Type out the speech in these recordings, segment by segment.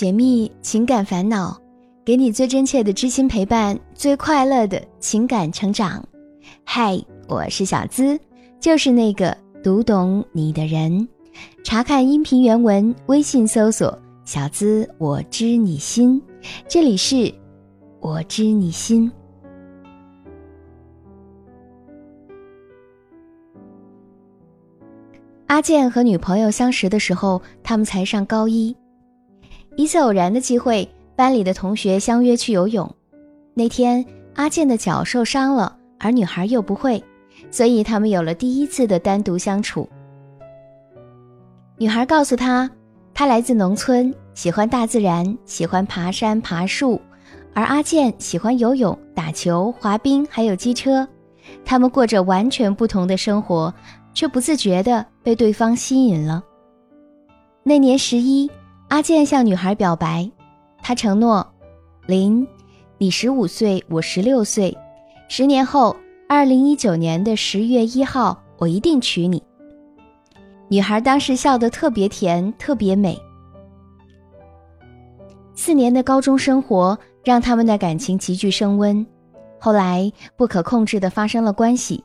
解密情感烦恼，给你最真切的知心陪伴，最快乐的情感成长。嗨，我是小资，就是那个读懂你的人。查看音频原文，微信搜索“小资我知你心”，这里是“我知你心”。阿健和女朋友相识的时候，他们才上高一。一次偶然的机会，班里的同学相约去游泳。那天，阿健的脚受伤了，而女孩又不会，所以他们有了第一次的单独相处。女孩告诉他，她来自农村，喜欢大自然，喜欢爬山爬树，而阿健喜欢游泳、打球、滑冰，还有机车。他们过着完全不同的生活，却不自觉地被对方吸引了。那年十一。阿健向女孩表白，他承诺：“林，你十五岁，我十六岁，十年后，二零一九年的十月一号，我一定娶你。”女孩当时笑得特别甜，特别美。四年的高中生活让他们的感情急剧升温，后来不可控制的发生了关系。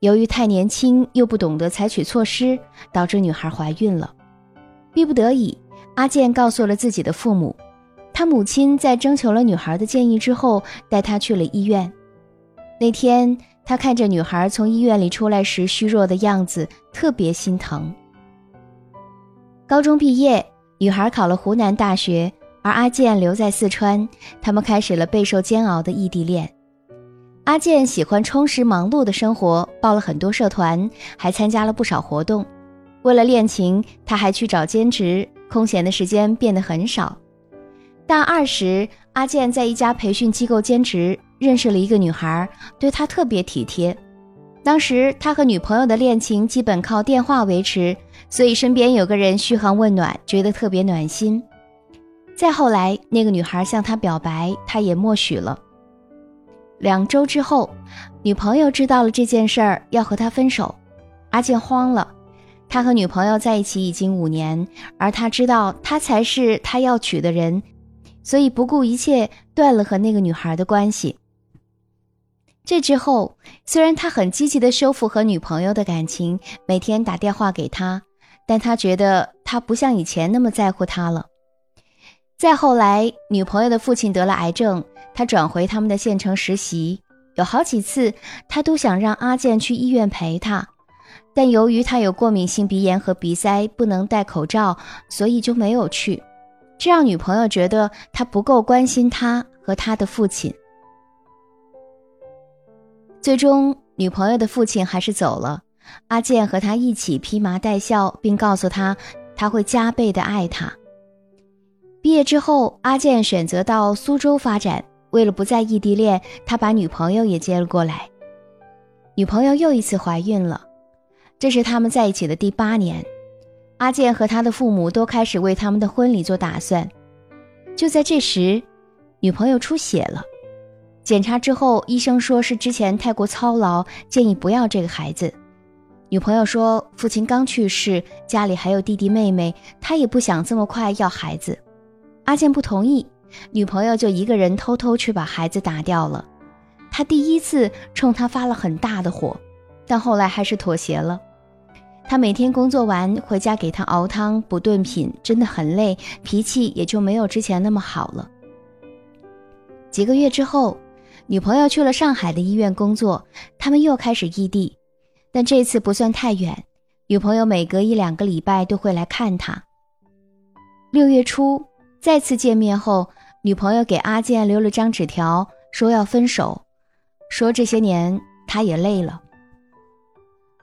由于太年轻又不懂得采取措施，导致女孩怀孕了，逼不得已。阿健告诉了自己的父母，他母亲在征求了女孩的建议之后，带她去了医院。那天，他看着女孩从医院里出来时虚弱的样子，特别心疼。高中毕业，女孩考了湖南大学，而阿健留在四川，他们开始了备受煎熬的异地恋。阿健喜欢充实忙碌的生活，报了很多社团，还参加了不少活动。为了恋情，他还去找兼职。空闲的时间变得很少。大二时，阿健在一家培训机构兼职，认识了一个女孩，对他特别体贴。当时他和女朋友的恋情基本靠电话维持，所以身边有个人嘘寒问暖，觉得特别暖心。再后来，那个女孩向他表白，他也默许了。两周之后，女朋友知道了这件事儿，要和他分手，阿健慌了。他和女朋友在一起已经五年，而他知道他才是他要娶的人，所以不顾一切断了和那个女孩的关系。这之后，虽然他很积极的修复和女朋友的感情，每天打电话给她，但他觉得他不像以前那么在乎她了。再后来，女朋友的父亲得了癌症，他转回他们的县城实习，有好几次他都想让阿健去医院陪他。但由于他有过敏性鼻炎和鼻塞，不能戴口罩，所以就没有去。这让女朋友觉得他不够关心他和他的父亲。最终，女朋友的父亲还是走了。阿健和他一起披麻戴孝，并告诉他他会加倍的爱他。毕业之后，阿健选择到苏州发展。为了不再异地恋，他把女朋友也接了过来。女朋友又一次怀孕了。这是他们在一起的第八年，阿健和他的父母都开始为他们的婚礼做打算。就在这时，女朋友出血了，检查之后，医生说是之前太过操劳，建议不要这个孩子。女朋友说，父亲刚去世，家里还有弟弟妹妹，他也不想这么快要孩子。阿健不同意，女朋友就一个人偷偷去把孩子打掉了。他第一次冲他发了很大的火，但后来还是妥协了。他每天工作完回家给他熬汤补炖品，真的很累，脾气也就没有之前那么好了。几个月之后，女朋友去了上海的医院工作，他们又开始异地，但这次不算太远，女朋友每隔一两个礼拜都会来看他。六月初再次见面后，女朋友给阿健留了张纸条，说要分手，说这些年他也累了。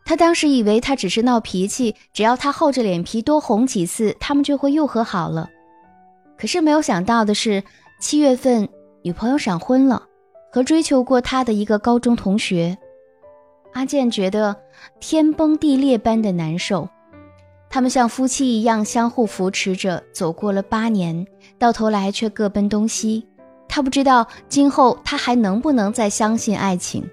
他当时以为他只是闹脾气，只要他厚着脸皮多哄几次，他们就会又和好了。可是没有想到的是，七月份女朋友闪婚了，和追求过他的一个高中同学。阿健觉得天崩地裂般的难受。他们像夫妻一样相互扶持着走过了八年，到头来却各奔东西。他不知道今后他还能不能再相信爱情。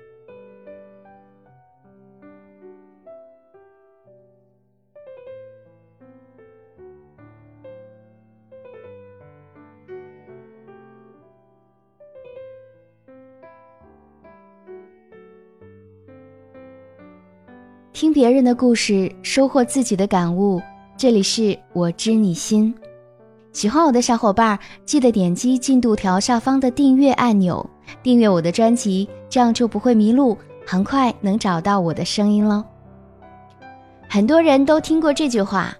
别人的故事，收获自己的感悟。这里是我知你心，喜欢我的小伙伴记得点击进度条下方的订阅按钮，订阅我的专辑，这样就不会迷路，很快能找到我的声音喽。很多人都听过这句话：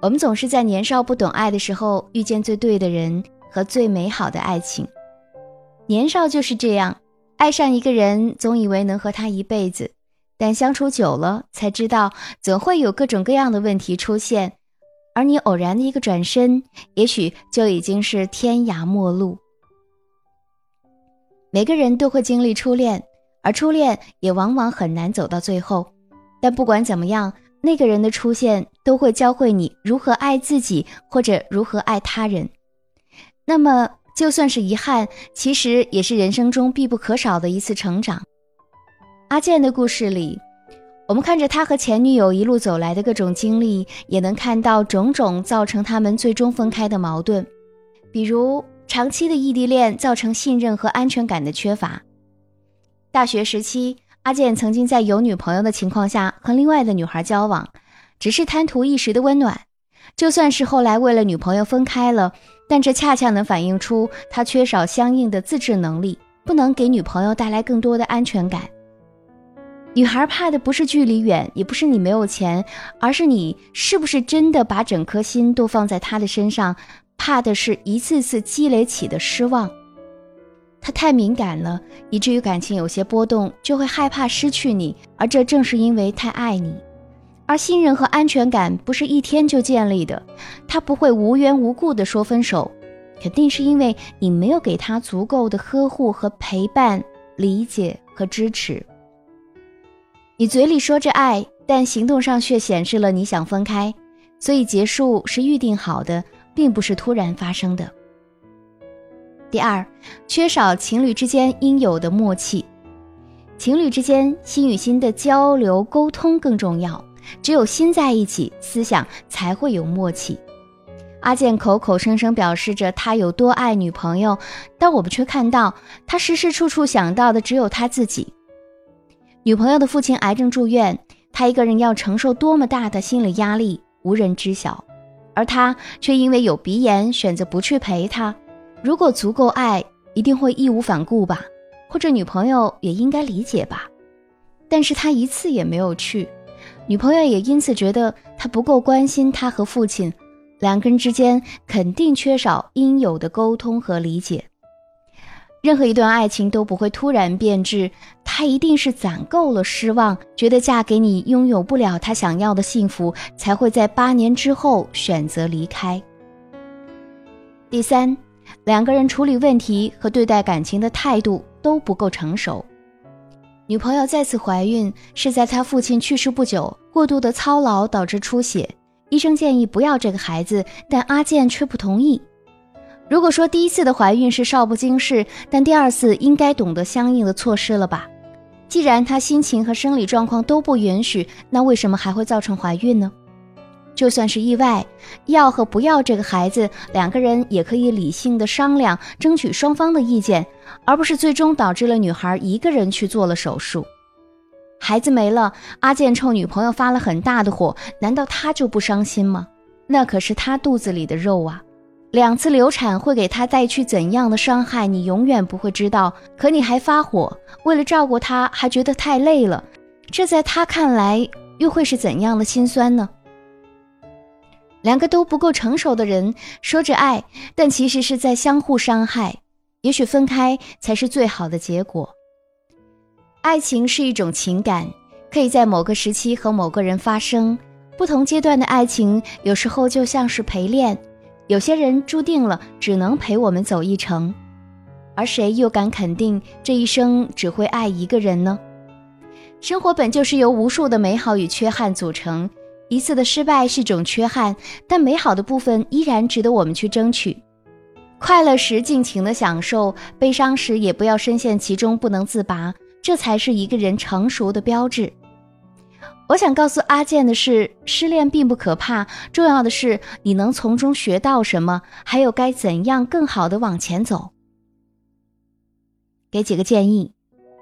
我们总是在年少不懂爱的时候遇见最对的人和最美好的爱情。年少就是这样，爱上一个人，总以为能和他一辈子。但相处久了，才知道总会有各种各样的问题出现，而你偶然的一个转身，也许就已经是天涯陌路。每个人都会经历初恋，而初恋也往往很难走到最后。但不管怎么样，那个人的出现都会教会你如何爱自己，或者如何爱他人。那么，就算是遗憾，其实也是人生中必不可少的一次成长。阿健的故事里，我们看着他和前女友一路走来的各种经历，也能看到种种造成他们最终分开的矛盾，比如长期的异地恋造成信任和安全感的缺乏。大学时期，阿健曾经在有女朋友的情况下和另外的女孩交往，只是贪图一时的温暖。就算是后来为了女朋友分开了，但这恰恰能反映出他缺少相应的自制能力，不能给女朋友带来更多的安全感。女孩怕的不是距离远，也不是你没有钱，而是你是不是真的把整颗心都放在他的身上？怕的是一次次积累起的失望。他太敏感了，以至于感情有些波动就会害怕失去你，而这正是因为太爱你。而信任和安全感不是一天就建立的，他不会无缘无故的说分手，肯定是因为你没有给他足够的呵护和陪伴、理解和支持。你嘴里说着爱，但行动上却显示了你想分开，所以结束是预定好的，并不是突然发生的。第二，缺少情侣之间应有的默契。情侣之间心与心的交流沟通更重要，只有心在一起，思想才会有默契。阿健口口声声表示着他有多爱女朋友，但我们却看到他时时处处想到的只有他自己。女朋友的父亲癌症住院，他一个人要承受多么大的心理压力，无人知晓。而他却因为有鼻炎，选择不去陪他。如果足够爱，一定会义无反顾吧？或者女朋友也应该理解吧？但是他一次也没有去，女朋友也因此觉得他不够关心他和父亲，两个人之间肯定缺少应有的沟通和理解。任何一段爱情都不会突然变质，他一定是攒够了失望，觉得嫁给你拥有不了他想要的幸福，才会在八年之后选择离开。第三，两个人处理问题和对待感情的态度都不够成熟。女朋友再次怀孕是在她父亲去世不久，过度的操劳导致出血，医生建议不要这个孩子，但阿健却不同意。如果说第一次的怀孕是少不经事，但第二次应该懂得相应的措施了吧？既然她心情和生理状况都不允许，那为什么还会造成怀孕呢？就算是意外，要和不要这个孩子，两个人也可以理性的商量，争取双方的意见，而不是最终导致了女孩一个人去做了手术。孩子没了，阿健冲女朋友发了很大的火，难道他就不伤心吗？那可是他肚子里的肉啊！两次流产会给他带去怎样的伤害，你永远不会知道。可你还发火，为了照顾他，还觉得太累了，这在他看来又会是怎样的心酸呢？两个都不够成熟的人说着爱，但其实是在相互伤害。也许分开才是最好的结果。爱情是一种情感，可以在某个时期和某个人发生。不同阶段的爱情，有时候就像是陪练。有些人注定了只能陪我们走一程，而谁又敢肯定这一生只会爱一个人呢？生活本就是由无数的美好与缺憾组成，一次的失败是种缺憾，但美好的部分依然值得我们去争取。快乐时尽情的享受，悲伤时也不要深陷其中不能自拔，这才是一个人成熟的标志。我想告诉阿健的是，失恋并不可怕，重要的是你能从中学到什么，还有该怎样更好的往前走。给几个建议：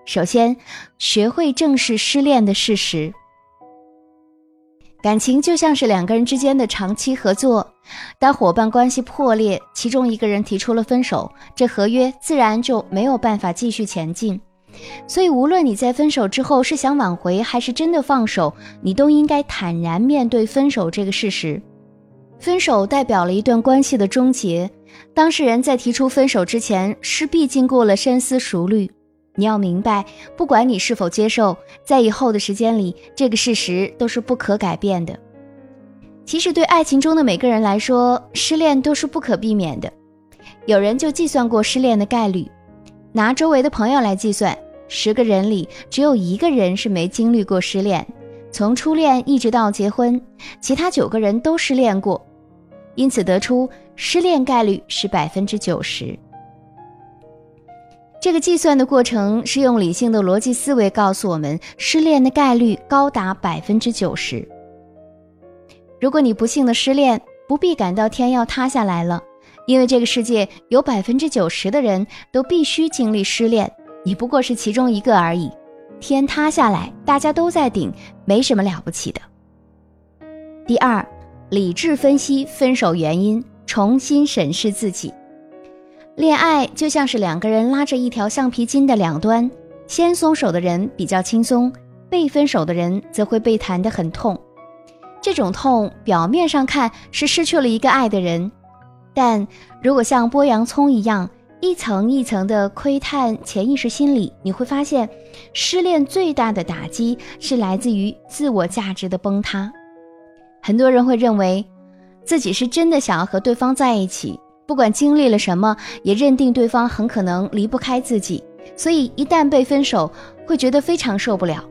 首先，学会正视失恋的事实。感情就像是两个人之间的长期合作，当伙伴关系破裂，其中一个人提出了分手，这合约自然就没有办法继续前进。所以，无论你在分手之后是想挽回还是真的放手，你都应该坦然面对分手这个事实。分手代表了一段关系的终结，当事人在提出分手之前，势必经过了深思熟虑。你要明白，不管你是否接受，在以后的时间里，这个事实都是不可改变的。其实，对爱情中的每个人来说，失恋都是不可避免的。有人就计算过失恋的概率，拿周围的朋友来计算，十个人里只有一个人是没经历过失恋，从初恋一直到结婚，其他九个人都失恋过，因此得出失恋概率是百分之九十。这个计算的过程是用理性的逻辑思维告诉我们，失恋的概率高达百分之九十。如果你不幸的失恋，不必感到天要塌下来了，因为这个世界有百分之九十的人都必须经历失恋，你不过是其中一个而已。天塌下来，大家都在顶，没什么了不起的。第二，理智分析分手原因，重新审视自己。恋爱就像是两个人拉着一条橡皮筋的两端，先松手的人比较轻松，被分手的人则会被弹得很痛。这种痛表面上看是失去了一个爱的人，但如果像剥洋葱一样一层一层的窥探潜意识心理，你会发现，失恋最大的打击是来自于自我价值的崩塌。很多人会认为，自己是真的想要和对方在一起。不管经历了什么，也认定对方很可能离不开自己，所以一旦被分手，会觉得非常受不了。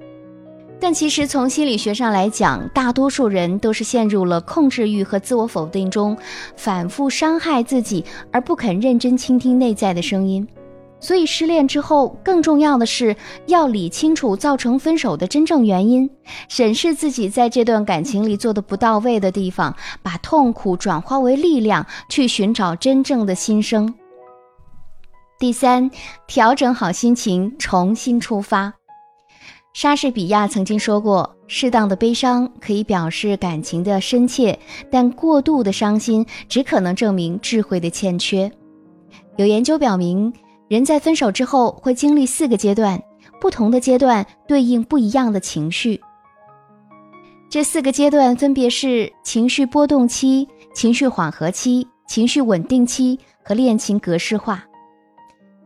但其实从心理学上来讲，大多数人都是陷入了控制欲和自我否定中，反复伤害自己，而不肯认真倾听内在的声音。所以失恋之后，更重要的是要理清楚造成分手的真正原因，审视自己在这段感情里做的不到位的地方，把痛苦转化为力量，去寻找真正的新生。第三，调整好心情，重新出发。莎士比亚曾经说过：“适当的悲伤可以表示感情的深切，但过度的伤心只可能证明智慧的欠缺。”有研究表明。人在分手之后会经历四个阶段，不同的阶段对应不一样的情绪。这四个阶段分别是情绪波动期、情绪缓和期、情绪稳定期和恋情格式化。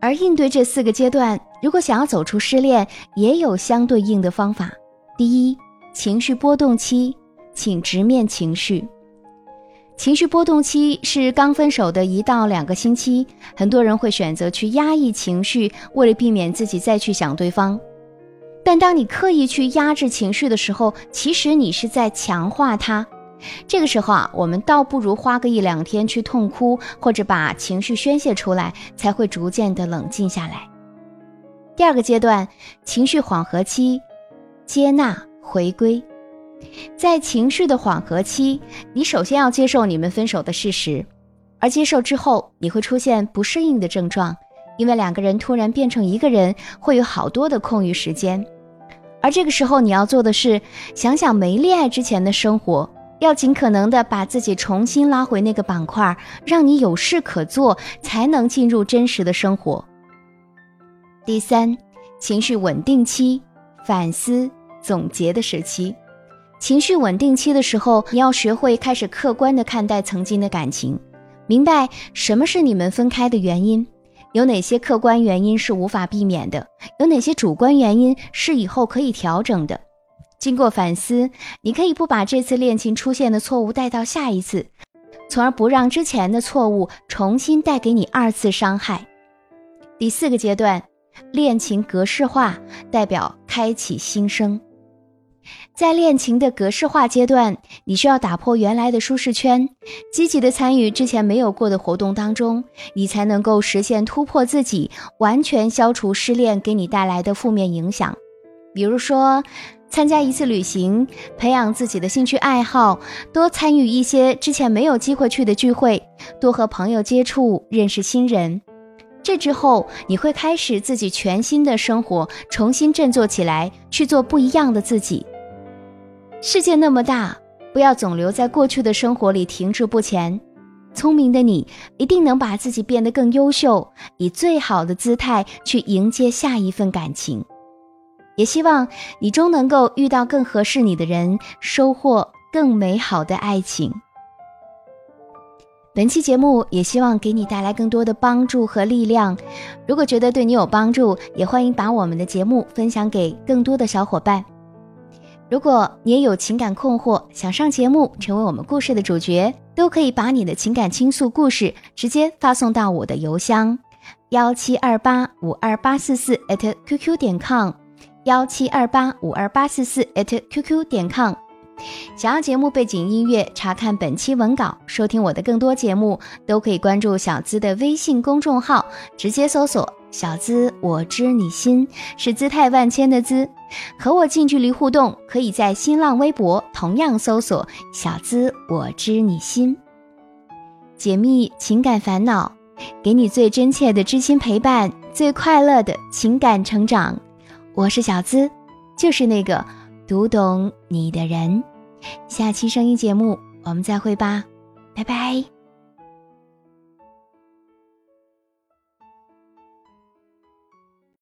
而应对这四个阶段，如果想要走出失恋，也有相对应的方法。第一，情绪波动期，请直面情绪。情绪波动期是刚分手的一到两个星期，很多人会选择去压抑情绪，为了避免自己再去想对方。但当你刻意去压制情绪的时候，其实你是在强化它。这个时候啊，我们倒不如花个一两天去痛哭，或者把情绪宣泄出来，才会逐渐的冷静下来。第二个阶段，情绪缓和期，接纳回归。在情绪的缓和期，你首先要接受你们分手的事实，而接受之后，你会出现不适应的症状，因为两个人突然变成一个人，会有好多的空余时间。而这个时候，你要做的是想想没恋爱之前的生活，要尽可能的把自己重新拉回那个板块，让你有事可做，才能进入真实的生活。第三，情绪稳定期，反思总结的时期。情绪稳定期的时候，你要学会开始客观的看待曾经的感情，明白什么是你们分开的原因，有哪些客观原因是无法避免的，有哪些主观原因是以后可以调整的。经过反思，你可以不把这次恋情出现的错误带到下一次，从而不让之前的错误重新带给你二次伤害。第四个阶段，恋情格式化，代表开启新生。在恋情的格式化阶段，你需要打破原来的舒适圈，积极的参与之前没有过的活动当中，你才能够实现突破自己，完全消除失恋给你带来的负面影响。比如说，参加一次旅行，培养自己的兴趣爱好，多参与一些之前没有机会去的聚会，多和朋友接触，认识新人。这之后，你会开始自己全新的生活，重新振作起来，去做不一样的自己。世界那么大，不要总留在过去的生活里停滞不前。聪明的你一定能把自己变得更优秀，以最好的姿态去迎接下一份感情。也希望你终能够遇到更合适你的人，收获更美好的爱情。本期节目也希望给你带来更多的帮助和力量。如果觉得对你有帮助，也欢迎把我们的节目分享给更多的小伙伴。如果你也有情感困惑，想上节目成为我们故事的主角，都可以把你的情感倾诉故事直接发送到我的邮箱幺七二八五二八四四 @QQ 点 com，幺七二八五二八四四 @QQ 点 com。想要节目背景音乐，查看本期文稿，收听我的更多节目，都可以关注小资的微信公众号，直接搜索“小资我知你心”，是姿态万千的“资”。和我近距离互动，可以在新浪微博同样搜索“小资我知你心”，解密情感烦恼，给你最真切的知心陪伴，最快乐的情感成长。我是小资，就是那个。读懂你的人，下期声音节目我们再会吧，拜拜。